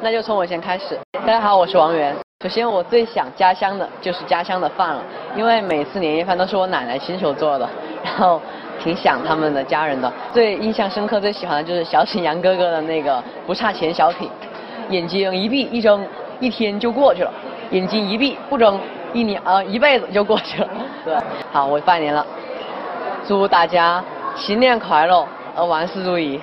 那就从我先开始。大家好我是王源。首先我最想家乡的就是家乡的饭了因为每次年夜饭都是我奶奶亲手做的然后挺想他们的家人的。最印象深刻最喜欢的就是小沈阳哥哥的那个不差钱小品眼睛一闭一睁一天就过去了。眼睛一闭不睁一年呃一辈子就过去了。对好我拜年了。祝大家新年快乐呃万事如意。